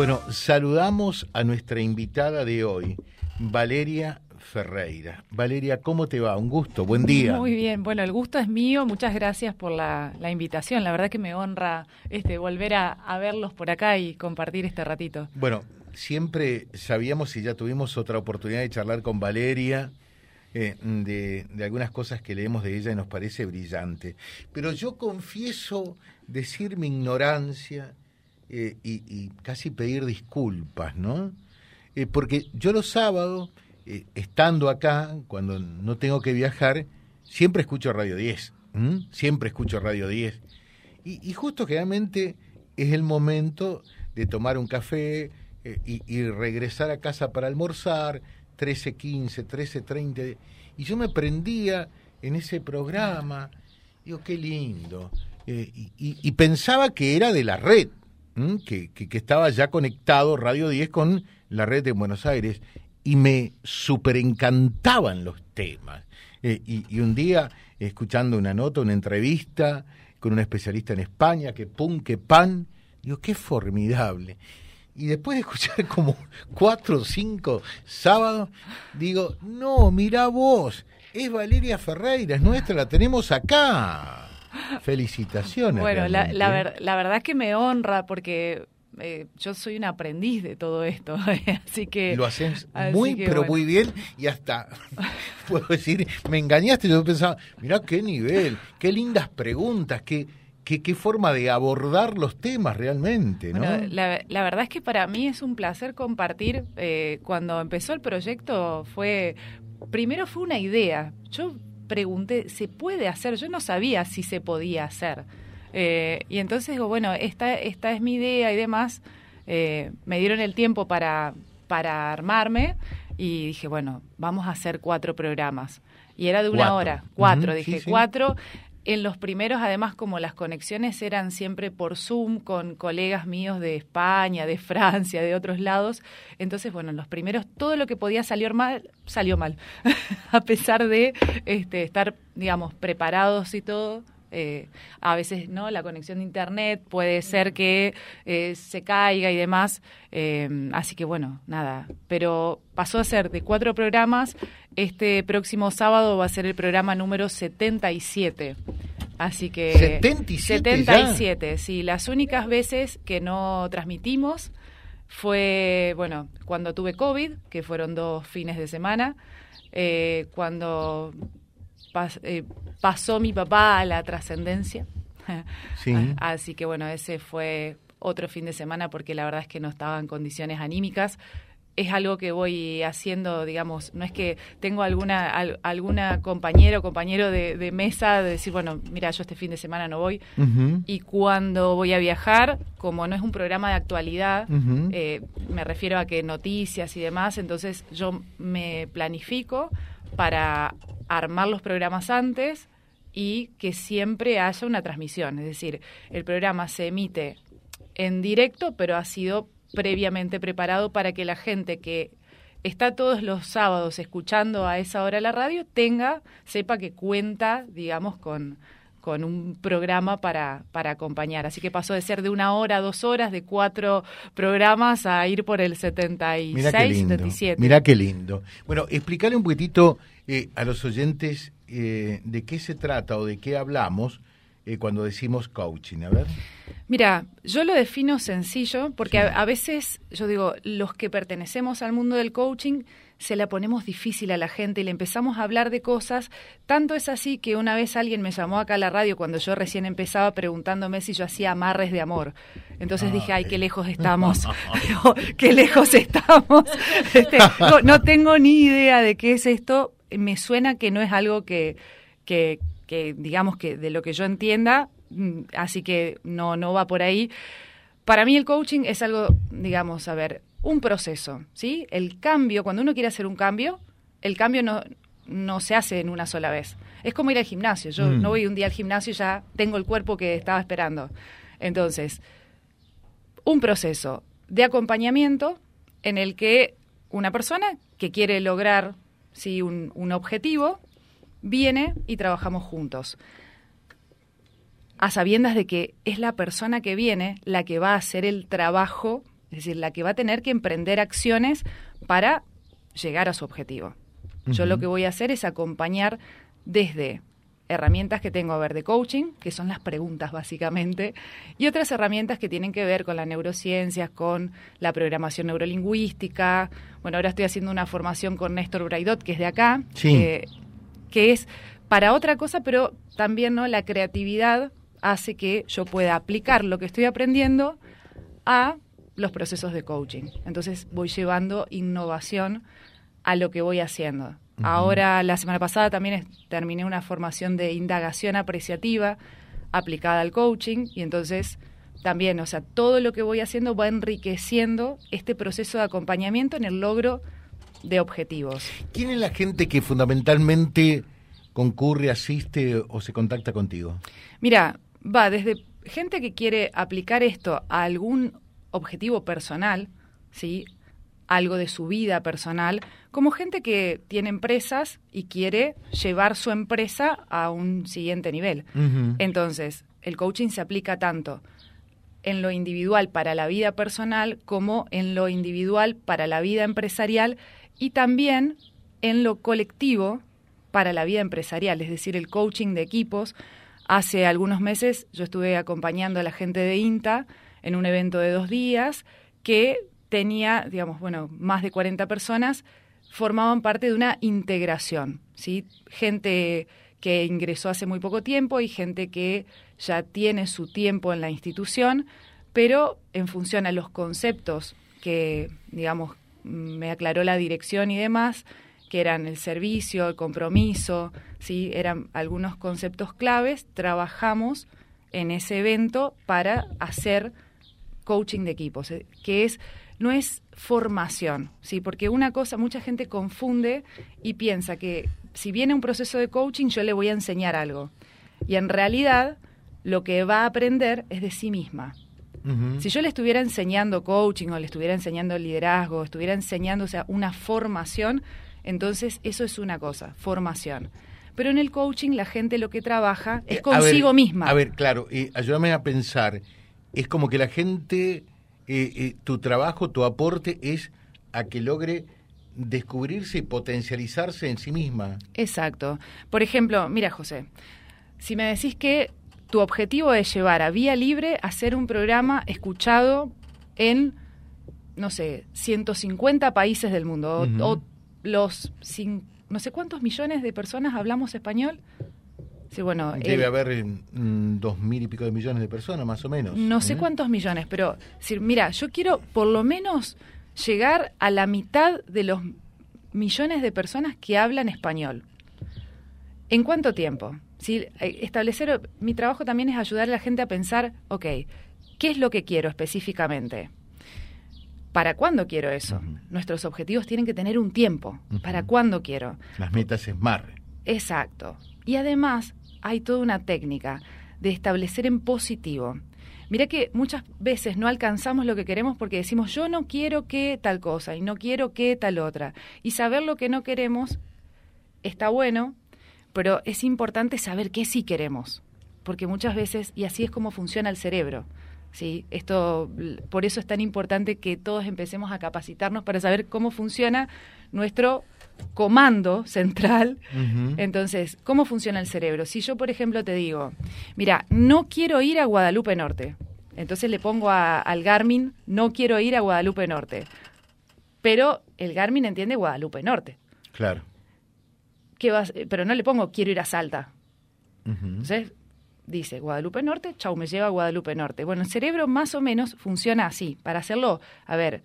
Bueno, saludamos a nuestra invitada de hoy, Valeria Ferreira. Valeria, ¿cómo te va? Un gusto, buen día. Muy bien, bueno, el gusto es mío, muchas gracias por la, invitación, la verdad que me honra este, volver a, verlos por acá y compartir este ratito. Bueno, siempre sabíamos y ya tuvimos otra oportunidad de charlar con Valeria. Eh, de, de, algunas cosas que leemos de ella y nos parece brillante. Pero yo confieso decir mi ignorancia eh, y, casi pedir disculpas, ¿no? Eh, porque yo los sábados, eh, estando acá, cuando no tengo que viajar, siempre escucho Radio 10, siempre escucho Radio 10. Y, justo generalmente es el momento de tomar un café y, regresar a casa para almorzar, 13.15, 13.30, y yo me prendía en ese programa, digo, qué lindo, y pensaba que era de la red, que, que, estaba ya conectado Radio 10 con la red de Buenos Aires y me super encantaban los temas. Eh, y, un día, escuchando una nota, una entrevista con un especialista en España, que pum, que pan, digo, qué formidable. Y después de escuchar como cuatro o cinco sábados, digo, no, mira vos, es Valeria Ferreira, es nuestra, la tenemos acá. Felicitaciones. Bueno, la, la, la, verdad es que me honra porque eh, yo soy un aprendiz de todo esto, así que... Lo haces muy, pero muy bien y hasta, puedo decir, me engañaste, yo pensaba, mira qué nivel, qué lindas preguntas, qué, qué, qué forma de abordar los temas realmente, ¿no? la, la, verdad es que para mí es un placer compartir, eh, cuando empezó el proyecto fue, primero fue una idea, yo pregunté, ¿se puede hacer? Yo no sabía si se podía hacer. Eh, y entonces digo, bueno, esta, esta es mi idea y demás. Eh, me dieron el tiempo para, para armarme y dije, bueno, vamos a hacer cuatro programas. Y era de una hora, cuatro, dije, cuatro en los primeros, además, como las conexiones eran siempre por Zoom con colegas míos de España, de Francia, de otros lados, entonces, bueno, en los primeros todo lo que podía salir mal, salió mal, a pesar de este, estar, digamos, preparados y todo, eh, a veces no la conexión de internet puede ser que eh, se caiga y demás. Eh, así que bueno nada. Pero pasó a ser de cuatro programas. Este próximo sábado va a ser el programa número 77 así que 77 77 sí. Las únicas veces que no transmitimos fue bueno cuando tuve covid que fueron dos fines de semana. Cuando eh, pasó mi papá a la trascendencia. Así que bueno, ese fue otro fin de semana porque la verdad es que no estaba en condiciones anímicas. Es algo que voy haciendo, digamos, no es que tengo alguna alguna compañera o compañero de, mesa de decir, bueno, mira, yo este fin de semana no voy. Y cuando voy a viajar, como no es un programa de actualidad, eh, me refiero a que noticias y demás, entonces yo me planifico para armar los programas antes y que siempre haya una transmisión. Es decir, el programa se emite en directo, pero ha sido previamente preparado para que la gente que está todos los sábados escuchando a esa hora la radio tenga, sepa que cuenta, digamos, con, con un programa para, para acompañar. Así que pasó de ser de una hora a dos horas, de cuatro programas, a ir por el 76, Mira qué lindo. 77. Mira qué lindo. Bueno, explicarle un poquitito eh, a los oyentes eh, de qué se trata o de qué hablamos eh, cuando decimos coaching. A ver. Mira, yo lo defino sencillo porque a, veces yo digo, los que pertenecemos al mundo del coaching se la ponemos difícil a la gente y le empezamos a hablar de cosas. Tanto es así que una vez alguien me llamó acá a la radio cuando yo recién empezaba preguntándome si yo hacía amarres de amor. Entonces dije, ay, qué lejos estamos, qué lejos estamos. Este, no, tengo ni idea de qué es esto. Me suena que no es algo que, que, que digamos que de lo que yo entienda, mm, así que no, no va por ahí. Para mí el coaching es algo, digamos, a ver, un proceso, ¿sí? El cambio, cuando uno quiere hacer un cambio, el cambio no, no se hace en una sola vez. Es como ir al gimnasio. Yo mm. no voy un día al gimnasio y ya tengo el cuerpo que estaba esperando. Entonces, un proceso de acompañamiento en el que una persona que quiere lograr ¿sí? un, un objetivo viene y trabajamos juntos. A sabiendas de que es la persona que viene la que va a hacer el trabajo es decir, la que va a tener que emprender acciones para llegar a su objetivo. Yo lo que voy a hacer es acompañar desde herramientas que tengo a ver de coaching, que son las preguntas básicamente, y otras herramientas que tienen que ver con las neurociencias, con la programación neurolingüística. Bueno, ahora estoy haciendo una formación con Néstor Braidot, que es de acá, que es para otra cosa, pero también no la creatividad hace que yo pueda aplicar lo que estoy aprendiendo a los procesos de coaching. Entonces voy llevando innovación a lo que voy haciendo. Ahora, la semana pasada también terminé una formación de indagación apreciativa aplicada al coaching y entonces también, o sea, todo lo que voy haciendo va enriqueciendo este proceso de acompañamiento en el logro de objetivos. ¿Quién es la gente que fundamentalmente concurre, asiste o se contacta contigo? Mira, va desde gente que quiere aplicar esto a algún objetivo personal, ¿sí? algo de su vida personal, como gente que tiene empresas y quiere llevar su empresa a un siguiente nivel. Entonces, el coaching se aplica tanto en lo individual para la vida personal como en lo individual para la vida empresarial y también en lo colectivo para la vida empresarial, es decir, el coaching de equipos. Hace algunos meses yo estuve acompañando a la gente de INTA en un evento de dos días que tenía, digamos, bueno, más de 40 personas, formaban parte de una integración, ¿sí? Gente que ingresó hace muy poco tiempo y gente que ya tiene su tiempo en la institución, pero en función a los conceptos que, digamos, me aclaró la dirección y demás, que eran el servicio, el compromiso, ¿sí? eran algunos conceptos claves, trabajamos en ese evento para hacer coaching de equipos, eh, que es no es formación, ¿sí? Porque una cosa, mucha gente confunde y piensa que si viene un proceso de coaching yo le voy a enseñar algo. Y en realidad lo que va a aprender es de sí misma. Si yo le estuviera enseñando coaching o le estuviera enseñando liderazgo, estuviera enseñando o sea, una formación, entonces eso es una cosa, formación. Pero en el coaching la gente lo que trabaja es consigo misma. A ver, claro, y ayúdame a pensar, es como que la gente eh, eh, tu trabajo, tu aporte es a que logre descubrirse y potencializarse en sí misma. Exacto. Por ejemplo, mira José, si me decís que tu objetivo es llevar a Vía Libre a hacer un programa escuchado en, no sé, 150 países del mundo, o, los, no sé cuántos millones de personas hablamos español, Sí, bueno, Debe haber mm, dos mil y pico de millones de personas, más o menos. No sé ¿eh? cuántos millones, pero mira, yo quiero por lo menos llegar a la mitad de los millones de personas que hablan español. ¿En cuánto tiempo? Si eh, establecer mi trabajo también es ayudar a la gente a pensar, ok, ¿qué es lo que quiero específicamente? ¿Para cuándo quiero eso? Nuestros objetivos tienen que tener un tiempo. ¿Para cuándo quiero? Las metas es mar. Exacto. Y además, hay toda una técnica de establecer en positivo. Mira que muchas veces no alcanzamos lo que queremos porque decimos yo no quiero que tal cosa y no quiero que tal otra. Y saber lo que no queremos está bueno, pero es importante saber qué sí queremos, porque muchas veces, y así es como funciona el cerebro, ¿sí? Esto, por eso es tan importante que todos empecemos a capacitarnos para saber cómo funciona nuestro comando central. Entonces, ¿cómo funciona el cerebro? Si yo, por ejemplo, te digo, mira, no quiero ir a Guadalupe Norte, entonces le pongo al Garmin, no quiero ir a Guadalupe Norte, pero el Garmin entiende Guadalupe Norte. Claro. ¿Qué vas? Pero no le pongo quiero ir a Salta. Entonces, dice Guadalupe Norte, chau, me lleva a Guadalupe Norte. Bueno, el cerebro más o menos funciona así, para hacerlo, a ver,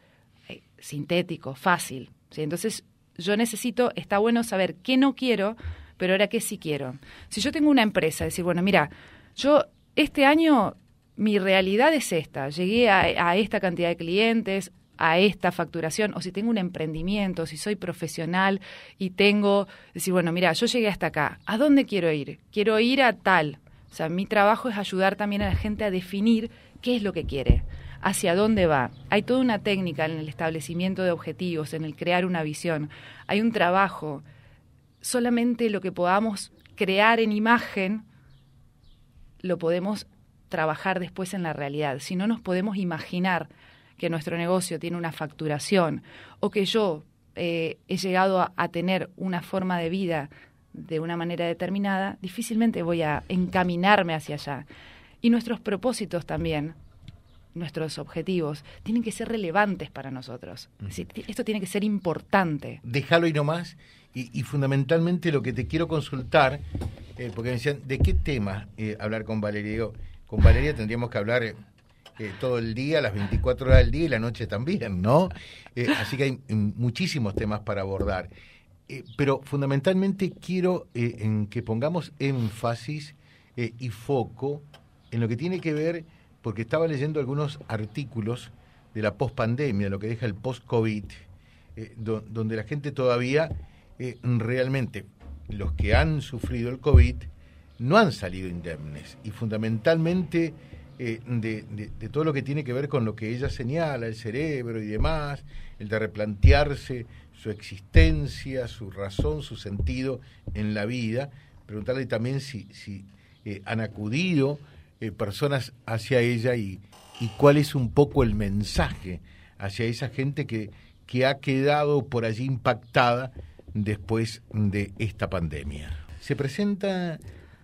eh, sintético, fácil. ¿sí? Entonces, yo necesito, está bueno saber qué no quiero, pero ahora qué sí quiero. Si yo tengo una empresa, decir, bueno, mira, yo este año mi realidad es esta, llegué a, esta cantidad de clientes, a esta facturación, o si tengo un emprendimiento, si soy profesional y tengo, decir, bueno, mira, yo llegué hasta acá, ¿a dónde quiero ir? Quiero ir a tal. O sea, mi trabajo es ayudar también a la gente a definir qué es lo que quiere hacia dónde va. Hay toda una técnica en el establecimiento de objetivos, en el crear una visión. Hay un trabajo. Solamente lo que podamos crear en imagen lo podemos trabajar después en la realidad. Si no nos podemos imaginar que nuestro negocio tiene una facturación o que yo eh, he llegado a, a tener una forma de vida de una manera determinada, difícilmente voy a encaminarme hacia allá. Y nuestros propósitos también, nuestros objetivos, tienen que ser relevantes para nosotros. esto tiene que ser importante. Déjalo y no más. Y, fundamentalmente lo que te quiero consultar, eh, porque me decían, ¿de qué tema eh, hablar con Valeria? con Valeria tendríamos que hablar eh, todo el día, las 24 horas del día y la noche también, ¿no? así que hay mm, muchísimos temas para abordar. pero fundamentalmente quiero en que pongamos énfasis y foco en lo que tiene que ver, porque estaba leyendo algunos artículos de la pospandemia, lo que deja el post-COVID, donde la gente todavía eh, realmente los que han sufrido el COVID no han salido indemnes. Y fundamentalmente eh, de, todo lo que tiene que ver con lo que ella señala, el cerebro y demás, el de replantearse su existencia, su razón, su sentido en la vida, preguntarle también si, si eh, han acudido personas hacia ella y, y cuál es un poco el mensaje hacia esa gente que, que ha quedado por allí impactada después de esta pandemia. Se presenta,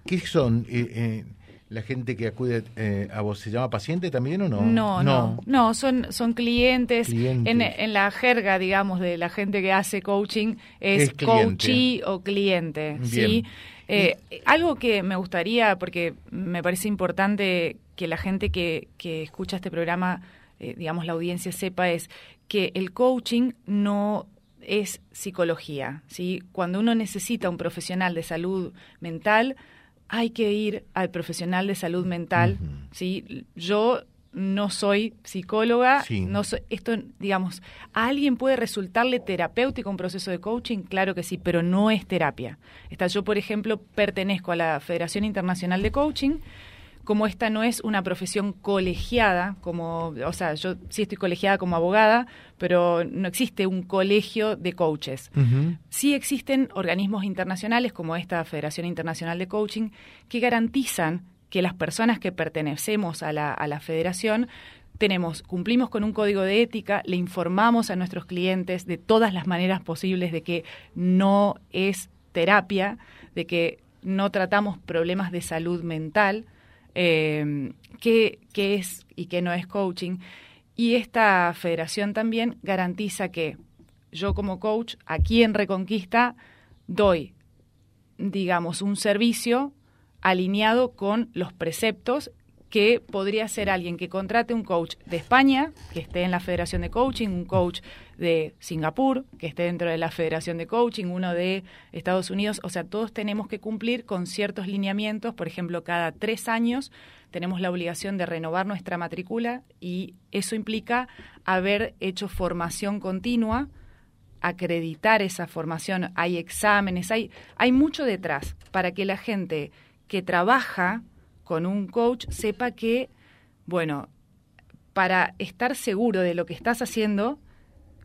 ¿qué son? Eh, eh, la gente que acude eh, a vos se llama paciente también o no? No, no, no, son, son clientes. En, la jerga, digamos, de la gente que hace coaching es, coachee o cliente. ¿sí? algo que me gustaría, porque me parece importante que la gente que, que escucha este programa, digamos, la audiencia sepa, es que el coaching no es psicología. ¿sí? Cuando uno necesita un profesional de salud mental, hay que ir al profesional de salud mental. ¿sí? Yo no soy psicóloga, no soy, esto, digamos, ¿a alguien puede resultarle terapéutico un proceso de coaching? Claro que sí, pero no es terapia. Está, yo, por ejemplo, pertenezco a la Federación Internacional de Coaching, como esta no es una profesión colegiada, como, o sea, yo sí estoy colegiada como abogada, pero no existe un colegio de coaches. Sí existen organismos internacionales como esta Federación Internacional de Coaching que garantizan que las personas que pertenecemos a la, a la federación tenemos, cumplimos con un código de ética, le informamos a nuestros clientes de todas las maneras posibles de que no es terapia, de que no tratamos problemas de salud mental, eh, qué, es y qué no es coaching. Y esta federación también garantiza que yo como coach aquí en Reconquista doy, digamos, un servicio alineado con los preceptos que podría ser alguien que contrate un coach de España, que esté en la Federación de Coaching, un coach de Singapur, que esté dentro de la Federación de Coaching, uno de Estados Unidos. O sea, todos tenemos que cumplir con ciertos lineamientos. Por ejemplo, cada tres años tenemos la obligación de renovar nuestra matrícula y eso implica haber hecho formación continua, acreditar esa formación. Hay exámenes, hay, hay mucho detrás para que la gente que trabaja con un coach sepa que, bueno, para estar seguro de lo que estás haciendo,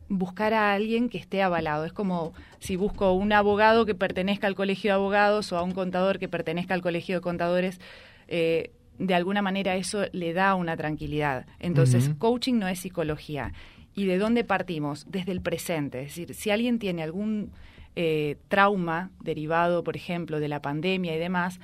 buscar a alguien que esté avalado. Es como si busco un abogado que pertenezca al colegio de abogados o a un contador que pertenezca al colegio de contadores. Eh, de alguna manera eso le da una tranquilidad. Entonces, coaching no es psicología. ¿Y de dónde partimos? Desde el presente. Es decir, si alguien tiene algún eh, trauma derivado, por ejemplo, de la pandemia y demás,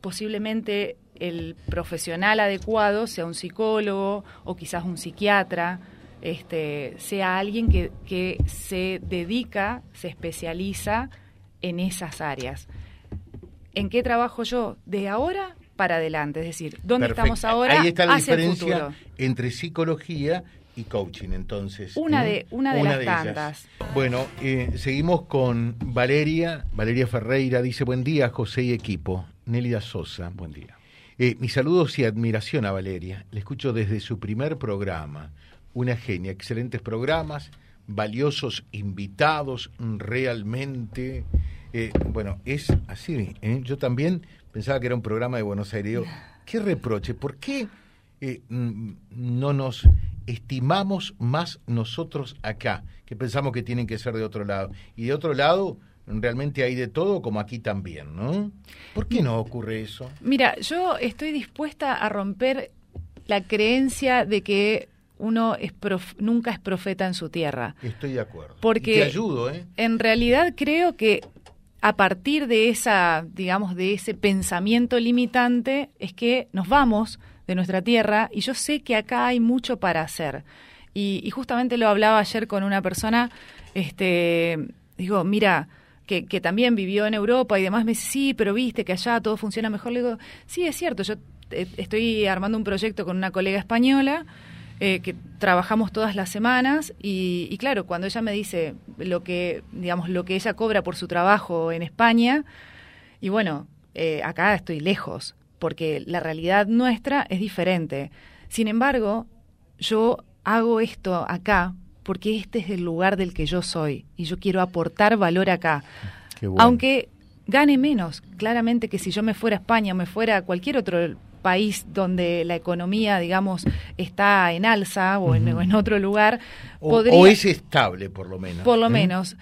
posiblemente el profesional adecuado sea un psicólogo o quizás un psiquiatra, este, sea alguien que, que se dedica, se especializa en esas áreas. ¿En qué trabajo yo? De ahora para adelante, es decir, ¿dónde estamos ahora? Ahí está la diferencia entre psicología y coaching, entonces. Una de, una de las tantas. Bueno, eh, seguimos con Valeria. Valeria Ferreira dice, buen día, José y equipo. Nélida Sosa, buen día. Eh, mis saludos y admiración a Valeria. Le escucho desde su primer programa. Una genia, excelentes programas, valiosos invitados, realmente. Eh, bueno, es así. ¿eh? Yo también pensaba que era un programa de Buenos Aires. ¿Qué reproche? ¿Por qué mm, no nos estimamos más nosotros acá, que pensamos que tienen que ser de otro lado? Y de otro lado, realmente hay de todo, como aquí también, ¿no? ¿Por qué no ocurre eso? Mira, yo estoy dispuesta a romper la creencia de que uno es nunca es profeta en su tierra. Estoy de acuerdo. Porque te ayudo, ¿eh? En realidad creo que a partir de esa, digamos, de ese pensamiento limitante es que nos vamos de nuestra tierra y yo sé que acá hay mucho para hacer. Y, justamente lo hablaba ayer con una persona, este, digo, mira, que, también vivió en Europa y demás, me dice, sí, pero viste que allá todo funciona mejor. Le digo, sí, es cierto, yo eh, estoy armando un proyecto con una colega española eh, que trabajamos todas las semanas y, claro, cuando ella me dice lo que, digamos, lo que ella cobra por su trabajo en España, y bueno, eh, acá estoy lejos, porque la realidad nuestra es diferente. Sin embargo, yo hago esto acá porque este es el lugar del que yo soy y yo quiero aportar valor acá. Aunque gane menos, claramente que si yo me fuera a España o me fuera a cualquier otro país donde la economía, digamos, está en alza o, en, otro lugar. O, o, es estable, por lo menos. Por lo ¿eh? menos.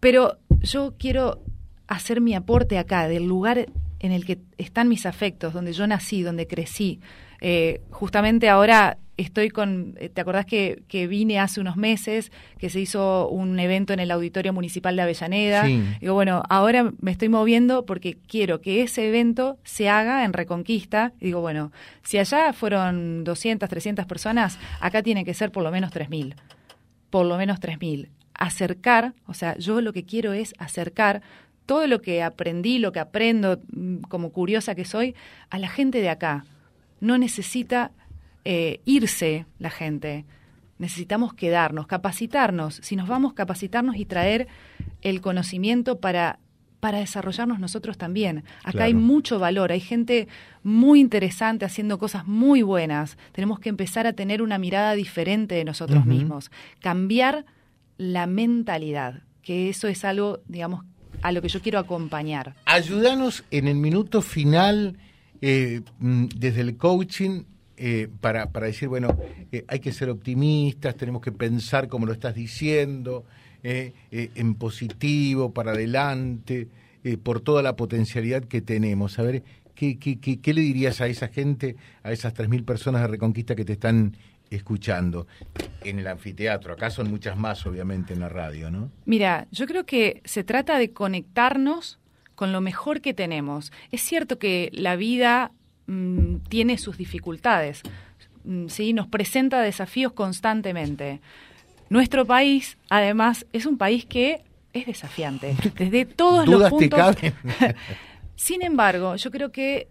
Pero yo quiero hacer mi aporte acá, del lugar en el que están mis afectos, donde yo nací, donde crecí. Eh, justamente ahora estoy con, eh, ¿te acordás que, que, vine hace unos meses, que se hizo un evento en el Auditorio Municipal de Avellaneda? Digo, bueno, ahora me estoy moviendo porque quiero que ese evento se haga en Reconquista. digo, bueno, si allá fueron 200, 300 personas, acá tiene que ser por lo menos 3.000. Por lo menos 3.000. Acercar, o sea, yo lo que quiero es acercar todo lo que aprendí, lo que aprendo mm, como curiosa que soy, a la gente de acá no necesita eh, irse la gente. Necesitamos quedarnos, capacitarnos. Si nos vamos, capacitarnos y traer el conocimiento para, para desarrollarnos nosotros también. Acá hay mucho valor, hay gente muy interesante haciendo cosas muy buenas. Tenemos que empezar a tener una mirada diferente de nosotros mismos, cambiar la mentalidad, que eso es algo, digamos, a lo que yo quiero acompañar. Ayúdanos en el minuto final eh, mm, desde el coaching eh, para, para, decir, bueno, eh, hay que ser optimistas, tenemos que pensar como lo estás diciendo, en positivo, para adelante, por toda la potencialidad que tenemos. A ver, ¿qué, qué, qué, le dirías a esa gente, a esas 3.000 personas de Reconquista que te están escuchando en el anfiteatro. Acá son muchas más, obviamente, en la radio, ¿no? Mira, yo creo que se trata de conectarnos con lo mejor que tenemos. Es cierto que la vida mm, tiene sus dificultades, mm, ¿sí? nos presenta desafíos constantemente. Nuestro país, además, es un país que es desafiante, desde todos los puntos. Sin embargo, yo creo que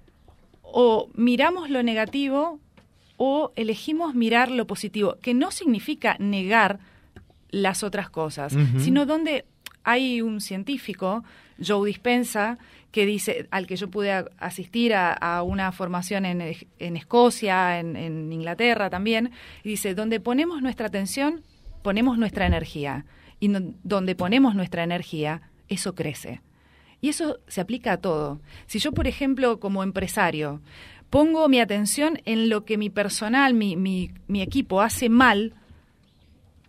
o miramos lo negativo o elegimos mirar lo positivo, que no significa negar las otras cosas, sino donde hay un científico Joe Dispensa, que dice, al que yo pude asistir a, una formación en, Escocia, en, Inglaterra también, dice, donde ponemos nuestra atención, ponemos nuestra energía. Y donde ponemos nuestra energía, eso crece. Y eso se aplica a todo. Si yo, por ejemplo, como empresario, pongo mi atención en lo que mi personal, mi, mi, mi equipo hace mal,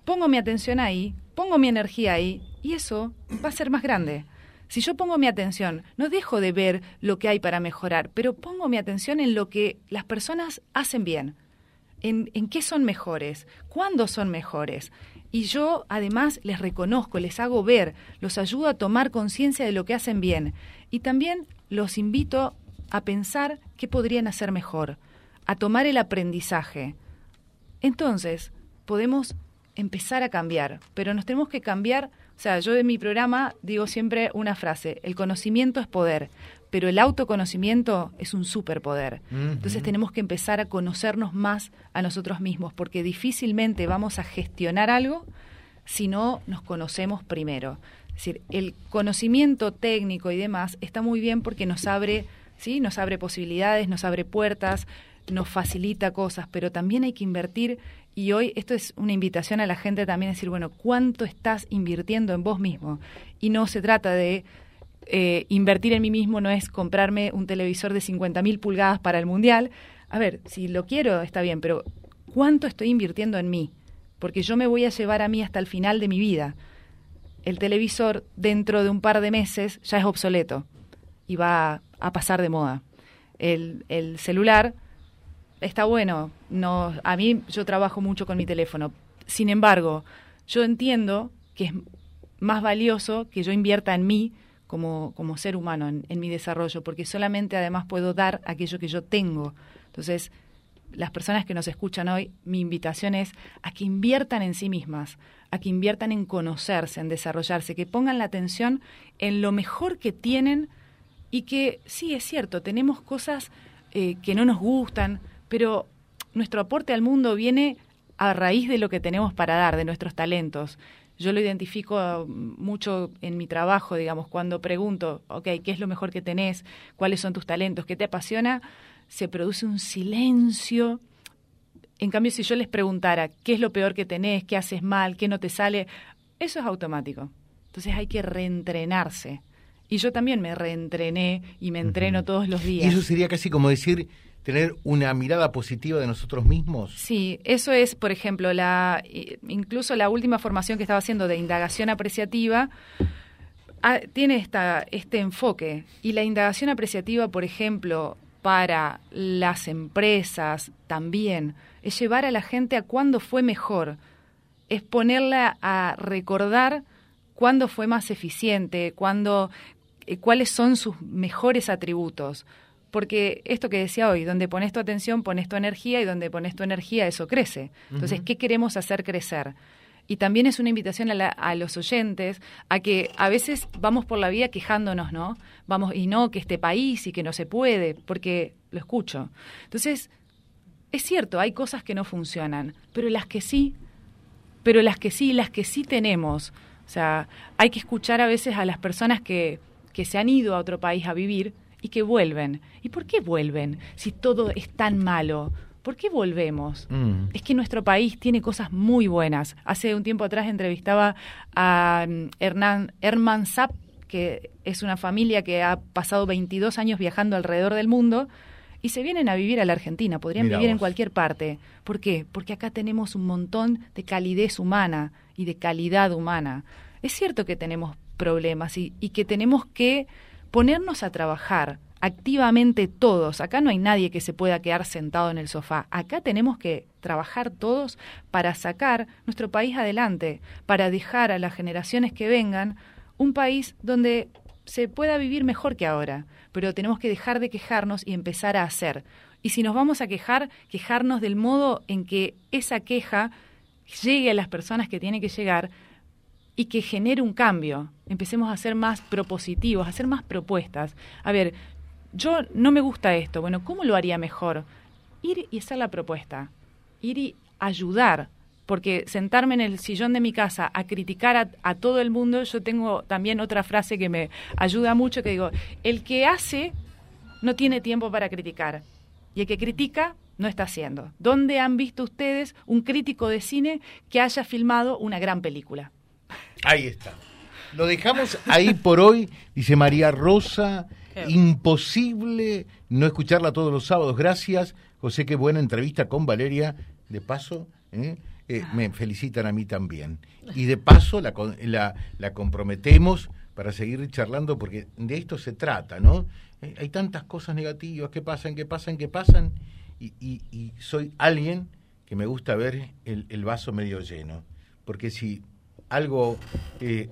pongo mi atención ahí, pongo mi energía ahí, y eso va a ser más grande. Si yo pongo mi atención, no dejo de ver lo que hay para mejorar, pero pongo mi atención en lo que las personas hacen bien, en, en qué son mejores, cuándo son mejores. Y yo además les reconozco, les hago ver, los ayudo a tomar conciencia de lo que hacen bien. Y también los invito a pensar qué podrían hacer mejor, a tomar el aprendizaje. Entonces, podemos empezar a cambiar, pero nos tenemos que cambiar sea, yo en mi programa digo siempre una frase, el conocimiento es poder, pero el autoconocimiento es un superpoder. Entonces tenemos que empezar a conocernos más a nosotros mismos, porque difícilmente vamos a gestionar algo si no nos conocemos primero. Es decir, el conocimiento técnico y demás está muy bien porque nos abre, ¿sí? nos abre posibilidades, nos abre puertas, nos facilita cosas, pero también hay que invertir y hoy esto es una invitación a la gente también a decir, bueno, ¿cuánto estás invirtiendo en vos mismo? Y no se trata de eh, invertir en mí mismo, no es comprarme un televisor de 50.000 pulgadas para el Mundial. A ver, si lo quiero, está bien, pero ¿cuánto estoy invirtiendo en mí? Porque yo me voy a llevar a mí hasta el final de mi vida. El televisor dentro de un par de meses ya es obsoleto y va a pasar de moda. El, el celular está bueno. No, a mí yo trabajo mucho con mi teléfono. Sin embargo, yo entiendo que es más valioso que yo invierta en mí como, como ser humano, en, mi desarrollo, porque solamente además puedo dar aquello que yo tengo. Entonces, las personas que nos escuchan hoy, mi invitación es a que inviertan en sí mismas, a que inviertan en conocerse, en desarrollarse, que pongan la atención en lo mejor que tienen y que sí, es cierto, tenemos cosas eh, que no nos gustan, pero nuestro aporte al mundo viene a raíz de lo que tenemos para dar, de nuestros talentos. Yo lo identifico mucho en mi trabajo, digamos, cuando pregunto, ok, ¿qué es lo mejor que tenés? ¿Cuáles son tus talentos? ¿Qué te apasiona? se produce un silencio. En cambio, si yo les preguntara qué es lo peor que tenés, qué haces mal, qué no te sale, eso es automático. Entonces hay que reentrenarse. Y yo también me reentrené y me entreno todos los días. Y eso sería casi como decir tener una mirada positiva de nosotros mismos. Sí, eso es, por ejemplo, la incluso la última formación que estaba haciendo de indagación apreciativa ah, tiene esta, este enfoque. Y la indagación apreciativa, por ejemplo, para las empresas también, es llevar a la gente a cuándo fue mejor, es ponerla a recordar cuándo fue más eficiente, cuándo, eh, cuáles son sus mejores atributos. Porque esto que decía hoy, donde pones tu atención, pones tu energía y donde pones tu energía, eso crece. Entonces, ¿qué queremos hacer crecer? y también es una invitación a, los oyentes a que a veces vamos por la vida quejándonos, ¿no? Vamos, y no, que este país y que no se puede, porque lo escucho. Entonces, es cierto, hay cosas que no funcionan, pero las que sí, pero las que sí, las que sí tenemos. O sea, hay que escuchar a veces a las personas que, que se han ido a otro país a vivir y que vuelven. ¿Y por qué vuelven si todo es tan malo? ¿Por qué volvemos? Mm. Es que nuestro país tiene cosas muy buenas. Hace un tiempo atrás entrevistaba a mm, Hernán, Herman Zapp, que es una familia que ha pasado 22 años viajando alrededor del mundo y se vienen a vivir a la Argentina. Podrían vivir en cualquier parte. ¿Por qué? Porque acá tenemos un montón de calidez humana y de calidad humana. Es cierto que tenemos problemas y que tenemos que ponernos a trabajar activamente todos. Acá no hay nadie que se pueda quedar sentado en el sofá. Acá tenemos que trabajar todos para sacar nuestro país adelante, para dejar a las generaciones que vengan un país donde se pueda vivir mejor que ahora. Pero tenemos que dejar de quejarnos y empezar a hacer. Y si nos vamos a quejar, quejarnos del modo en que esa queja llegue a las personas que tiene que llegar y que genere un cambio. Empecemos a ser más propositivos, a hacer más propuestas. A ver, yo no me gusta esto, bueno, ¿cómo lo haría mejor? Ir y hacer la propuesta, ir y ayudar, porque sentarme en el sillón de mi casa a criticar a, todo el mundo, yo tengo también otra frase que me ayuda mucho, que digo, el que hace no tiene tiempo para criticar, y el que critica no está haciendo. ¿Dónde han visto ustedes un crítico de cine que haya filmado una gran película? Ahí está. Lo dejamos ahí por hoy, dice María Rosa. Imposible no escucharla todos los sábados. Gracias, José, qué buena entrevista con Valeria. De paso, ¿eh? Eh, me felicitan a mí también. Y de paso la, la, la, comprometemos para seguir charlando porque de esto se trata, ¿no? Eh, hay tantas cosas negativas que pasan, que pasan, que pasan, y, y, soy alguien que me gusta ver el, el, vaso medio lleno. Porque si algo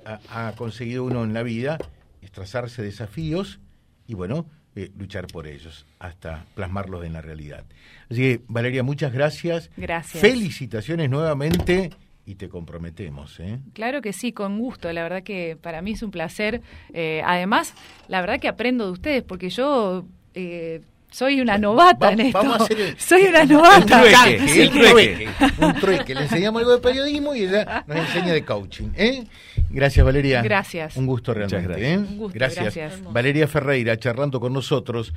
ha, ha conseguido uno en la vida es trazarse desafíos y bueno, eh, luchar por ellos hasta plasmarlos en la realidad. Así que, Valeria, muchas gracias. Gracias. Felicitaciones nuevamente y te comprometemos. ¿eh? Claro que sí, con gusto. La verdad que para mí es un placer. Eh, además, la verdad que aprendo de ustedes porque yo eh, soy una novata en esto. Vamos a hacer Soy una novata. El trueque, Un trueque. Le enseñamos algo de periodismo y ella nos enseña de coaching. ¿eh? Gracias, Valeria. Gracias. Un gusto realmente. ¿eh? Un gusto, gracias. Valeria Ferreira charlando con nosotros.